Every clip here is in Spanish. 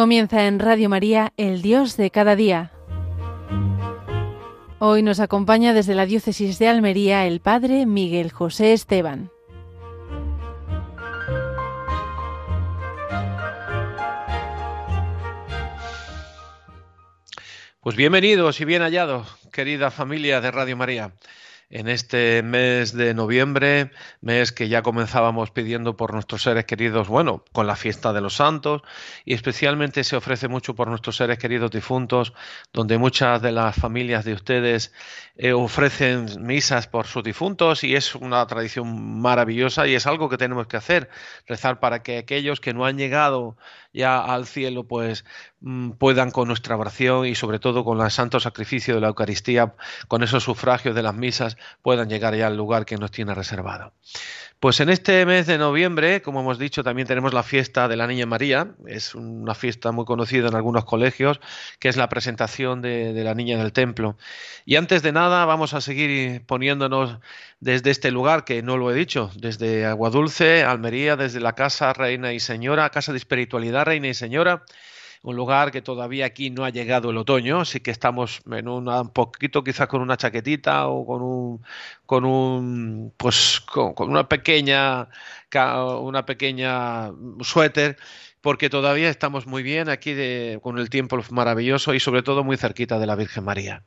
Comienza en Radio María, el Dios de cada día. Hoy nos acompaña desde la Diócesis de Almería el Padre Miguel José Esteban. Pues bienvenidos y bien hallados, querida familia de Radio María en este mes de noviembre, mes que ya comenzábamos pidiendo por nuestros seres queridos, bueno, con la fiesta de los santos, y especialmente se ofrece mucho por nuestros seres queridos difuntos, donde muchas de las familias de ustedes eh, ofrecen misas por sus difuntos y es una tradición maravillosa y es algo que tenemos que hacer, rezar para que aquellos que no han llegado ya al cielo, pues mm, puedan con nuestra oración y sobre todo con el santo sacrificio de la Eucaristía, con esos sufragios de las misas, puedan llegar ya al lugar que nos tiene reservado. Pues en este mes de noviembre, como hemos dicho, también tenemos la fiesta de la Niña María. Es una fiesta muy conocida en algunos colegios, que es la presentación de, de la Niña del Templo. Y antes de nada, vamos a seguir poniéndonos desde este lugar, que no lo he dicho, desde Aguadulce, Almería, desde la Casa Reina y Señora, Casa de Espiritualidad Reina y Señora un lugar que todavía aquí no ha llegado el otoño, así que estamos en un poquito quizás con una chaquetita o con un con un pues con, una pequeña una pequeña suéter porque todavía estamos muy bien aquí con el tiempo maravilloso y sobre todo muy cerquita de la Virgen María.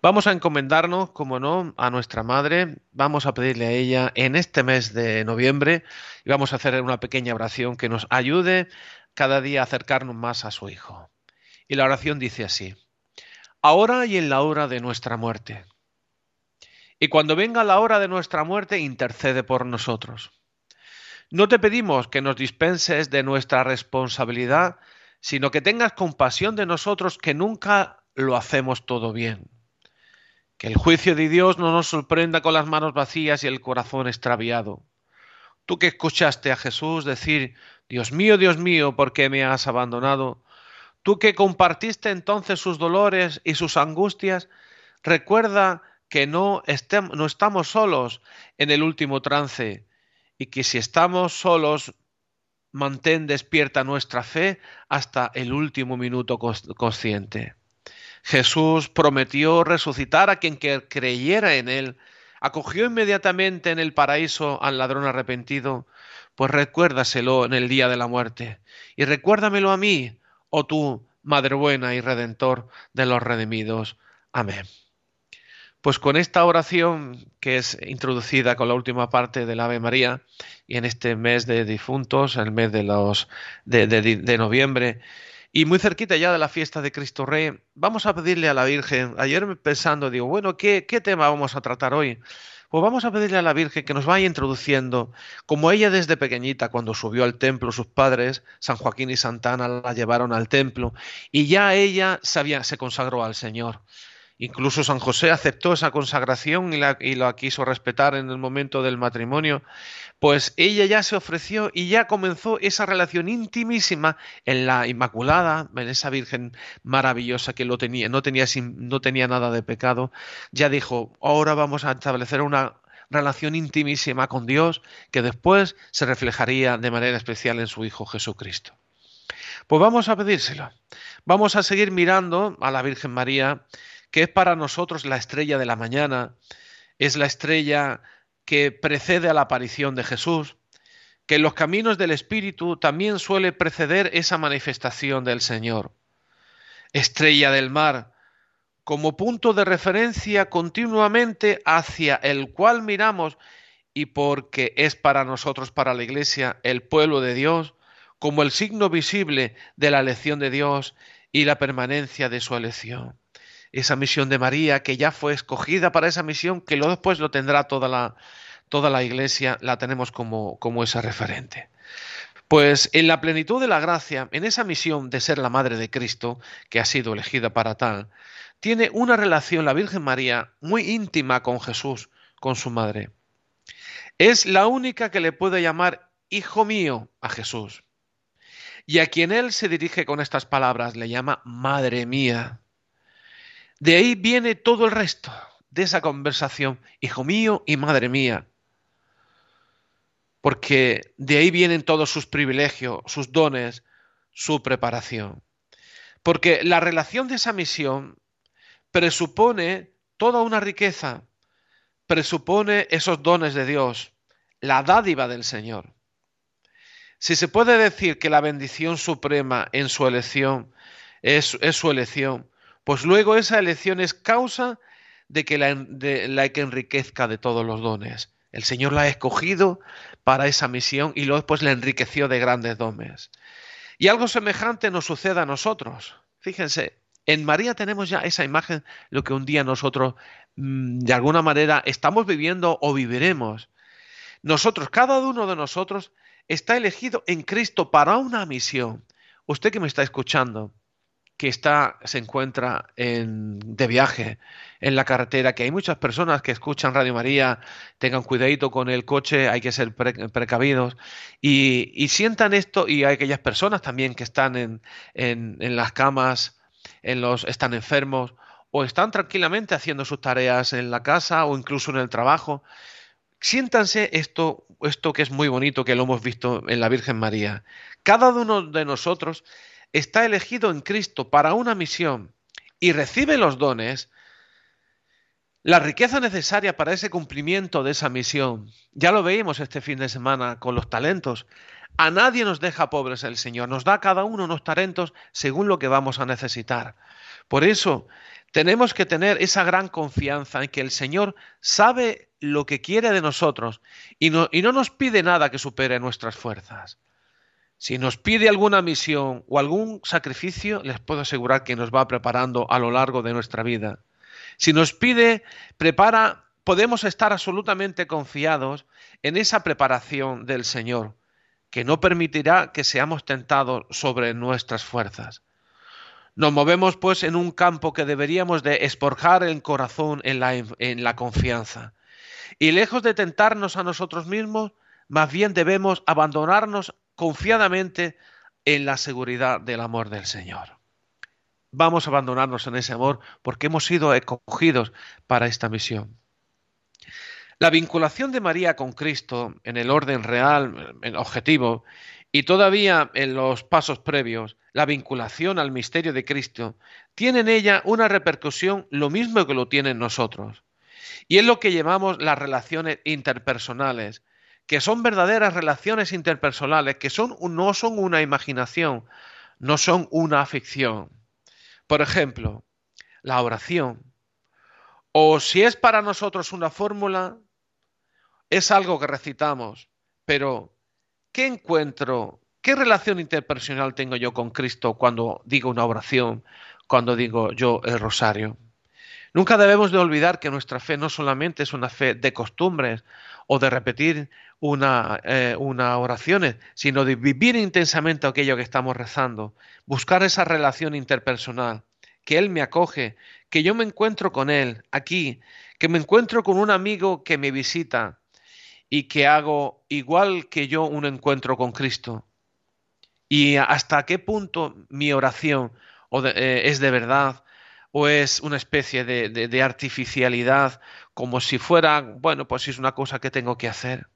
Vamos a encomendarnos, como no, a nuestra Madre, vamos a pedirle a ella en este mes de noviembre y vamos a hacer una pequeña oración que nos ayude cada día acercarnos más a su Hijo. Y la oración dice así, ahora y en la hora de nuestra muerte. Y cuando venga la hora de nuestra muerte, intercede por nosotros. No te pedimos que nos dispenses de nuestra responsabilidad, sino que tengas compasión de nosotros que nunca lo hacemos todo bien. Que el juicio de Dios no nos sorprenda con las manos vacías y el corazón extraviado. Tú que escuchaste a Jesús decir, Dios mío, Dios mío, ¿por qué me has abandonado? Tú que compartiste entonces sus dolores y sus angustias, recuerda que no, no estamos solos en el último trance y que si estamos solos, mantén despierta nuestra fe hasta el último minuto consciente. Jesús prometió resucitar a quien creyera en él, acogió inmediatamente en el paraíso al ladrón arrepentido, pues recuérdaselo en el día de la muerte. Y recuérdamelo a mí, oh tú, Madre buena y Redentor de los redimidos. Amén. Pues con esta oración que es introducida con la última parte del Ave María y en este mes de difuntos, el mes de los de, noviembre y muy cerquita ya de la fiesta de Cristo Rey, vamos a pedirle a la Virgen. Ayer pensando digo, bueno, ¿qué, qué tema vamos a tratar hoy? Pues vamos a pedirle a la Virgen que nos vaya introduciendo, como ella desde pequeñita, cuando subió al templo, sus padres, San Joaquín y Santana, la llevaron al templo y ya ella sabía, se consagró al Señor. Incluso San José aceptó esa consagración y la, quiso respetar en el momento del matrimonio. Pues ella ya se ofreció y ya comenzó esa relación intimísima en la Inmaculada, en esa Virgen maravillosa que lo tenía, no tenía nada de pecado. Ya dijo, ahora vamos a establecer una relación intimísima con Dios que después se reflejaría de manera especial en su Hijo Jesucristo. Pues vamos a pedírselo. Vamos a seguir mirando a la Virgen María que es para nosotros la estrella de la mañana, es la estrella que precede a la aparición de Jesús, que en los caminos del Espíritu también suele preceder esa manifestación del Señor. Estrella del mar, como punto de referencia continuamente hacia el cual miramos y porque es para nosotros, para la Iglesia, el pueblo de Dios, como el signo visible de la elección de Dios y la permanencia de su elección esa misión de María, que ya fue escogida para esa misión, que luego después lo tendrá toda la, toda la iglesia, la tenemos como, como esa referente. Pues en la plenitud de la gracia, en esa misión de ser la madre de Cristo, que ha sido elegida para tal, tiene una relación la Virgen María muy íntima con Jesús, con su madre. Es la única que le puede llamar hijo mío a Jesús. Y a quien él se dirige con estas palabras le llama madre mía. De ahí viene todo el resto de esa conversación, hijo mío y madre mía. Porque de ahí vienen todos sus privilegios, sus dones, su preparación. Porque la relación de esa misión presupone toda una riqueza, presupone esos dones de Dios, la dádiva del Señor. Si se puede decir que la bendición suprema en su elección es, su elección, pues luego esa elección es causa de que la, que enriquezca de todos los dones. El Señor la ha escogido para esa misión y luego después la enriqueció de grandes dones. Y algo semejante nos sucede a nosotros. Fíjense, en María tenemos ya esa imagen, lo que un día nosotros mm, de alguna manera estamos viviendo o viviremos. Nosotros, cada uno de nosotros, está elegido en Cristo para una misión. Usted que me está escuchando, que está, se encuentra en, de viaje en la carretera, que hay muchas personas que escuchan Radio María, tengan cuidadito con el coche, hay que ser precavidos y, sientan esto, y hay aquellas personas también que están en, en, en las camas, en los, están enfermos o están tranquilamente haciendo sus tareas en la casa o incluso en el trabajo. Siéntanse esto, esto que es muy bonito, que lo hemos visto en la Virgen María. Cada uno de nosotros está elegido en Cristo para una misión y recibe los dones, la riqueza necesaria para ese cumplimiento de esa misión. Ya lo veíamos este fin de semana con los talentos. A nadie nos deja pobres el Señor, nos da cada uno unos talentos según lo que vamos a necesitar. Por eso tenemos que tener esa gran confianza en que el Señor sabe lo que quiere de nosotros y no, y no nos pide nada que supere nuestras fuerzas. Si nos pide alguna misión o algún sacrificio, les puedo asegurar que nos va preparando a lo largo de nuestra vida. Si nos pide, prepara, podemos estar absolutamente confiados en esa preparación del Señor que no permitirá que seamos tentados sobre nuestras fuerzas. Nos movemos pues en un campo que deberíamos de esporjar el corazón en la, en la confianza. Y lejos de tentarnos a nosotros mismos, más bien debemos abandonarnos confiadamente en la seguridad del amor del Señor. Vamos a abandonarnos en ese amor porque hemos sido escogidos para esta misión. La vinculación de María con Cristo en el orden real, en objetivo, y todavía en los pasos previos, la vinculación al misterio de Cristo, tiene en ella una repercusión lo mismo que lo tiene en nosotros. Y es lo que llamamos las relaciones interpersonales, que son verdaderas relaciones interpersonales, que son, no son una imaginación, no son una ficción. Por ejemplo, la oración. O si es para nosotros una fórmula, es algo que recitamos, pero ¿qué encuentro, qué relación interpersonal tengo yo con Cristo cuando digo una oración, cuando digo yo el rosario? Nunca debemos de olvidar que nuestra fe no solamente es una fe de costumbres o de repetir una, eh, una oración, sino de vivir intensamente aquello que estamos rezando, buscar esa relación interpersonal, que Él me acoge, que yo me encuentro con Él aquí, que me encuentro con un amigo que me visita, y que hago igual que yo un encuentro con Cristo. Y hasta qué punto mi oración eh, es de verdad o es una especie de, de, artificialidad, como si fuera, bueno, pues es una cosa que tengo que hacer.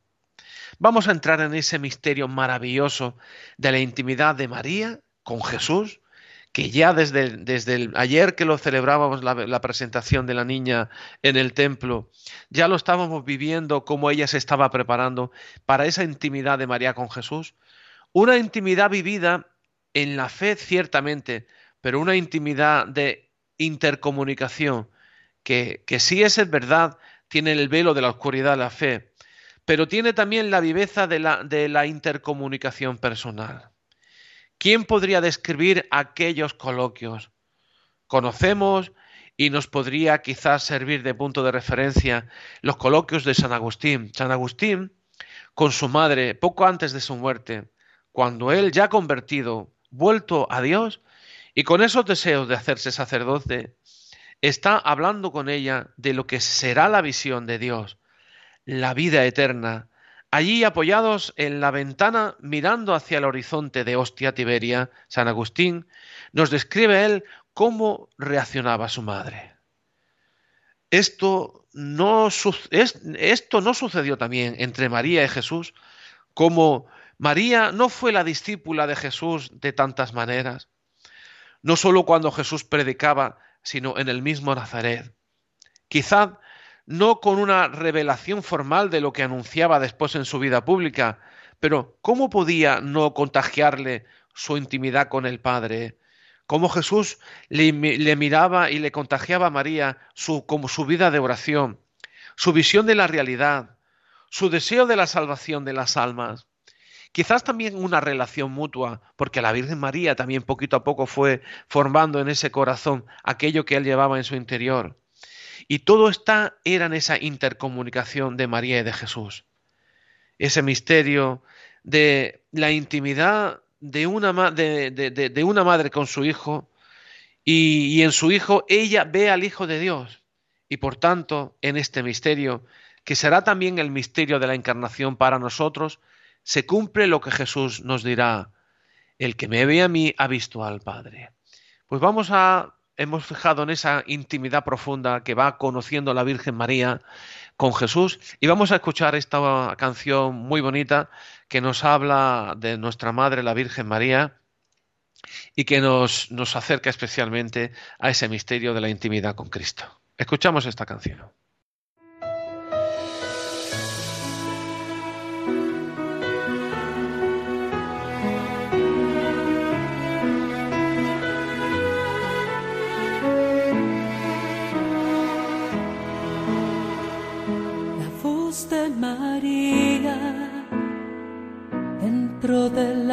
Vamos a entrar en ese misterio maravilloso de la intimidad de María con Jesús que ya desde, el, ayer que lo celebrábamos la, presentación de la niña en el templo, ya lo estábamos viviendo como ella se estaba preparando para esa intimidad de María con Jesús. Una intimidad vivida en la fe ciertamente, pero una intimidad de intercomunicación, que, que sí es verdad, tiene el velo de la oscuridad de la fe, pero tiene también la viveza de la, de la intercomunicación personal. ¿Quién podría describir aquellos coloquios? Conocemos y nos podría quizás servir de punto de referencia los coloquios de San Agustín. San Agustín, con su madre, poco antes de su muerte, cuando él ya convertido, vuelto a Dios, y con esos deseos de hacerse sacerdote, está hablando con ella de lo que será la visión de Dios, la vida eterna, Allí, apoyados en la ventana, mirando hacia el horizonte de Ostia Tiberia, San Agustín nos describe él cómo reaccionaba su madre. Esto no, esto no sucedió también entre María y Jesús, como María no fue la discípula de Jesús de tantas maneras, no solo cuando Jesús predicaba, sino en el mismo Nazaret. Quizá no con una revelación formal de lo que anunciaba después en su vida pública, pero ¿cómo podía no contagiarle su intimidad con el Padre? Cómo Jesús le, miraba y le contagiaba a María su, como su vida de oración, su visión de la realidad, su deseo de la salvación de las almas. Quizás también una relación mutua, porque la Virgen María también poquito a poco fue formando en ese corazón aquello que él llevaba en su interior. Y todo está era en esa intercomunicación de María y de Jesús. Ese misterio de la intimidad de una, de, una madre con su hijo y, y en su hijo ella ve al Hijo de Dios. Y por tanto, en este misterio, que será también el misterio de la encarnación para nosotros, se cumple lo que Jesús nos dirá, el que me ve a mí ha visto al Padre. Pues vamos a, hemos fijado en esa intimidad profunda que va conociendo la Virgen María con Jesús y vamos a escuchar esta canción muy bonita que nos habla de nuestra Madre, la Virgen María, y que nos, nos acerca especialmente a ese misterio de la intimidad con Cristo. Escuchamos esta canción.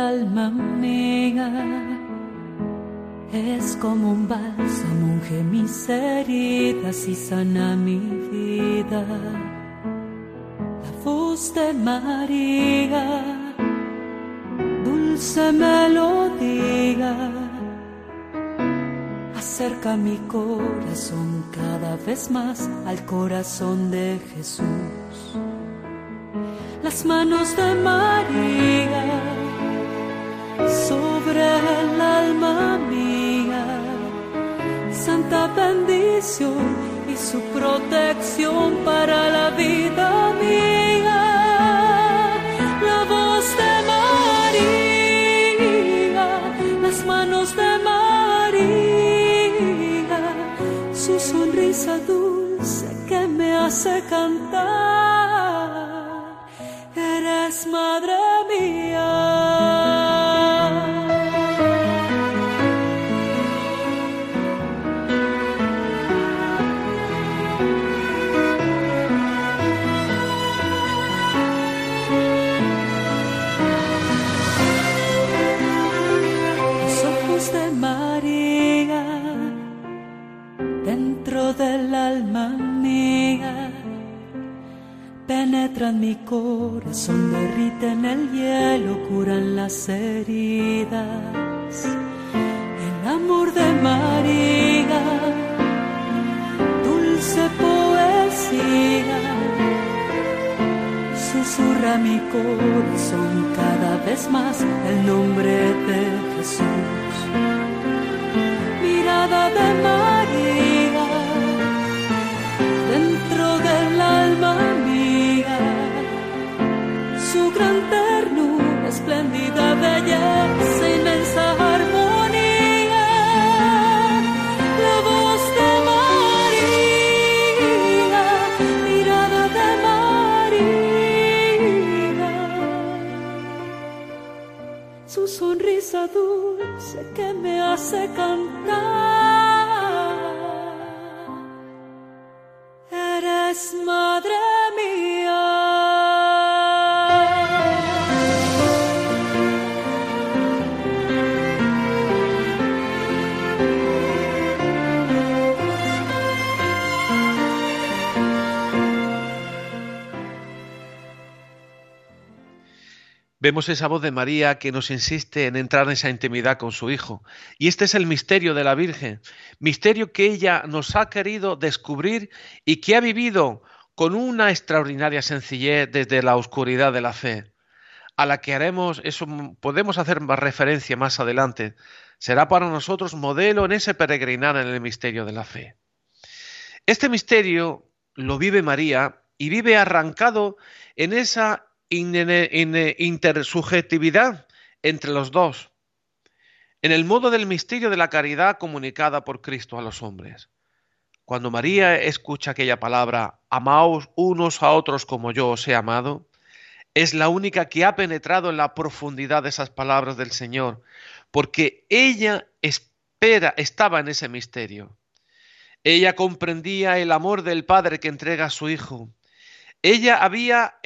Alma mía. Es como un bálsamo, unge mis heridas y sana mi vida. La voz de María, dulce melodía, acerca mi corazón cada vez más al corazón de Jesús. Las manos de María sobre el alma mía, santa bendición y su protección para la vida mía. La voz de María, las manos de María, su sonrisa dulce que me hace cantar madre penetran mi corazón, derriten el hielo, curan las heridas. El amor de María, dulce poesía, susurra mi corazón cada vez más el nombre de Jesús. Mirada de María, espléndida belleza, inmensa armonía. La voz de María, mirada de María. Su sonrisa dulce que me hace cantar. Vemos esa voz de María que nos insiste en entrar en esa intimidad con su Hijo. Y este es el misterio de la Virgen, misterio que ella nos ha querido descubrir y que ha vivido con una extraordinaria sencillez desde la oscuridad de la fe, a la que haremos, eso podemos hacer más referencia más adelante, será para nosotros modelo en ese peregrinar en el misterio de la fe. Este misterio lo vive María y vive arrancado en esa intersubjetividad entre los dos, en el modo del misterio de la caridad comunicada por Cristo a los hombres. Cuando María escucha aquella palabra, amaos unos a otros como yo os he amado, es la única que ha penetrado en la profundidad de esas palabras del Señor, porque ella espera, estaba en ese misterio. Ella comprendía el amor del Padre que entrega a su Hijo. Ella había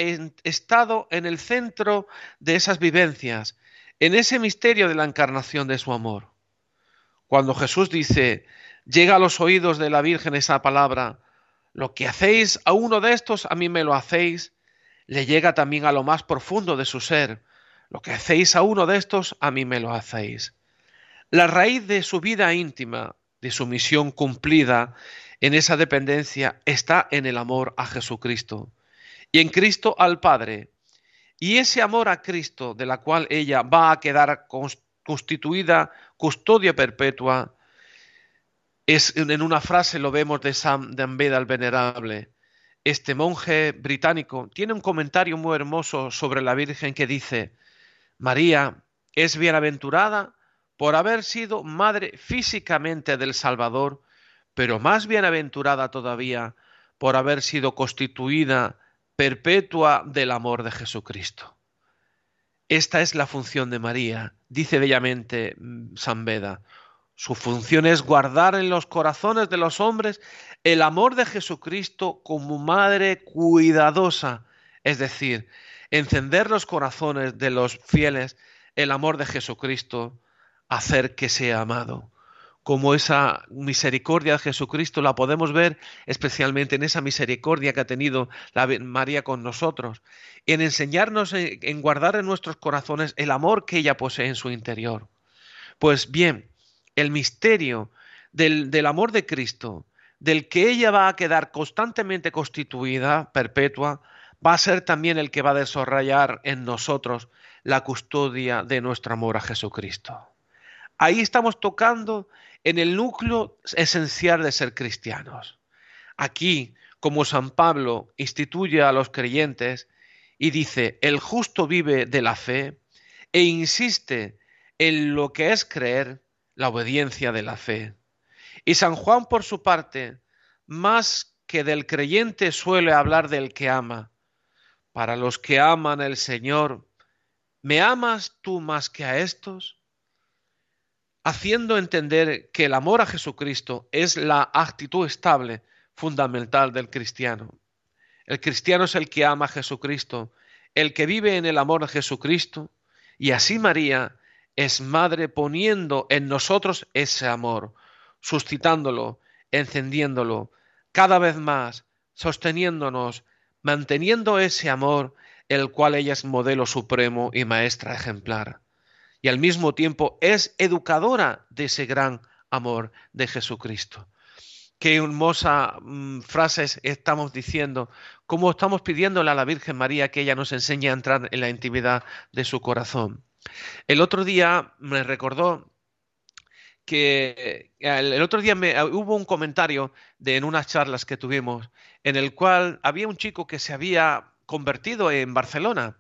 estado en el centro de esas vivencias, en ese misterio de la encarnación de su amor. Cuando Jesús dice, llega a los oídos de la Virgen esa palabra, lo que hacéis a uno de estos, a mí me lo hacéis, le llega también a lo más profundo de su ser. Lo que hacéis a uno de estos, a mí me lo hacéis. La raíz de su vida íntima, de su misión cumplida en esa dependencia, está en el amor a Jesucristo y en Cristo al Padre. Y ese amor a Cristo, de la cual ella va a quedar constituida custodia perpetua, es en una frase lo vemos de Sam de Ambeda el Venerable este monje británico tiene un comentario muy hermoso sobre la Virgen que dice, María es bienaventurada por haber sido madre físicamente del Salvador, pero más bienaventurada todavía por haber sido constituida perpetua del amor de Jesucristo. Esta es la función de María, dice bellamente mm, San Beda. Su función es guardar en los corazones de los hombres el amor de Jesucristo como madre cuidadosa, es decir, encender los corazones de los fieles el amor de Jesucristo, hacer que sea amado. Como esa misericordia de Jesucristo la podemos ver especialmente en esa misericordia que ha tenido la María con nosotros, en enseñarnos en guardar en nuestros corazones el amor que ella posee en su interior. Pues bien, el misterio del, del amor de Cristo, del que ella va a quedar constantemente constituida, perpetua, va a ser también el que va a desarrollar en nosotros la custodia de nuestro amor a Jesucristo. Ahí estamos tocando en el núcleo esencial de ser cristianos. Aquí, como San Pablo instituye a los creyentes y dice, el justo vive de la fe e insiste en lo que es creer, la obediencia de la fe. Y San Juan, por su parte, más que del creyente suele hablar del que ama. Para los que aman al Señor, ¿me amas tú más que a estos? Haciendo entender que el amor a Jesucristo es la actitud estable, fundamental del cristiano. El cristiano es el que ama a Jesucristo, el que vive en el amor de Jesucristo, y así María es madre poniendo en nosotros ese amor, suscitándolo, encendiéndolo, cada vez más, sosteniéndonos, manteniendo ese amor, el cual ella es modelo supremo y maestra ejemplar. Y al mismo tiempo es educadora de ese gran amor de Jesucristo. Qué hermosa mm, frases estamos diciendo, cómo estamos pidiéndole a la Virgen María que ella nos enseñe a entrar en la intimidad de su corazón. El otro día me recordó que el, otro día me, hubo un comentario de, en unas charlas que tuvimos en el cual había un chico que se había convertido en Barcelona.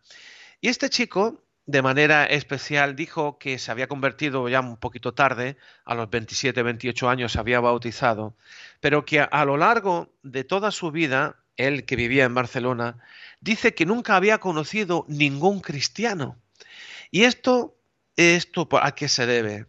Y este chico, de manera especial, dijo que se había convertido ya un poquito tarde, a los 27, 28 años se había bautizado, pero que a lo largo de toda su vida, él que vivía en Barcelona, dice que nunca había conocido ningún cristiano. ¿Y esto, esto a qué se debe?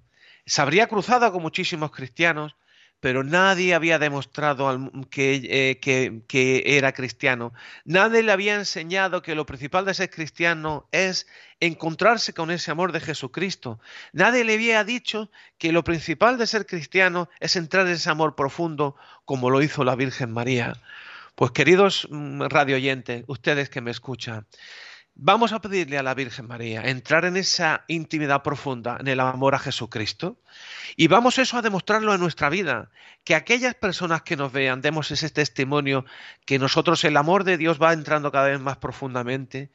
Se habría cruzado con muchísimos cristianos, pero nadie había demostrado eh, que, que, era cristiano. Nadie le había enseñado que lo principal de ser cristiano es encontrarse con ese amor de Jesucristo. Nadie le había dicho que lo principal de ser cristiano es entrar en ese amor profundo como lo hizo la Virgen María. Pues queridos mm, radioyentes, ustedes que me escuchan, Vamos a pedirle a la Virgen María entrar en esa intimidad profunda, en el amor a Jesucristo, y vamos eso a demostrarlo en nuestra vida, que aquellas personas que nos vean demos ese testimonio que nosotros el amor de Dios va entrando cada vez más profundamente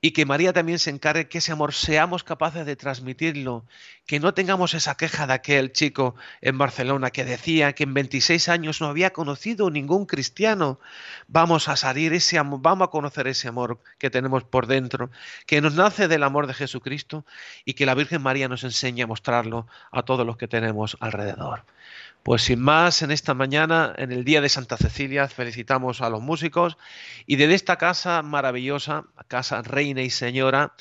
y que María también se encargue que ese amor seamos capaces de transmitirlo, que no tengamos esa queja de aquel chico en Barcelona que decía que en 26 años no había conocido ningún cristiano. Vamos a salir ese amor, vamos a conocer ese amor que tenemos por dentro, que nos nace del amor de Jesucristo y que la Virgen María nos enseñe a mostrarlo a todos los que tenemos alrededor. Pues sin más, en esta mañana, en el Día de Santa Cecilia, felicitamos a los músicos y desde esta casa maravillosa, casa Reina y Señora,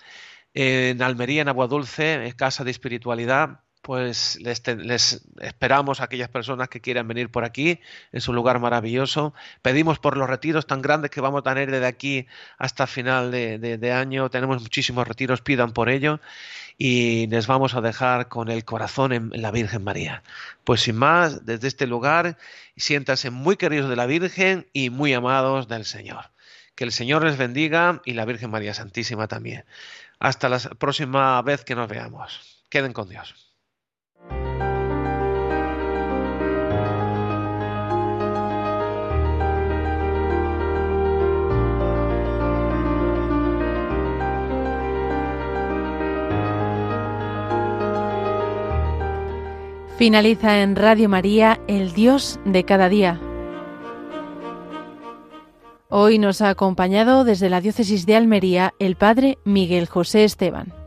en Almería, en Agua Dulce, casa de espiritualidad, pues les, esperamos a aquellas personas que quieran venir por aquí, es un lugar maravilloso. Pedimos por los retiros tan grandes que vamos a tener desde aquí hasta final de año, tenemos muchísimos retiros, pidan por ello y les vamos a dejar con el corazón en, la Virgen María. Pues sin más, desde este lugar, siéntanse muy queridos de la Virgen y muy amados del Señor. Que el Señor les bendiga y la Virgen María Santísima también. Hasta la próxima vez que nos veamos. Queden con Dios. Finaliza en Radio María, el Dios de cada día. Hoy nos ha acompañado desde la diócesis de Almería el Padre Miguel José Esteban.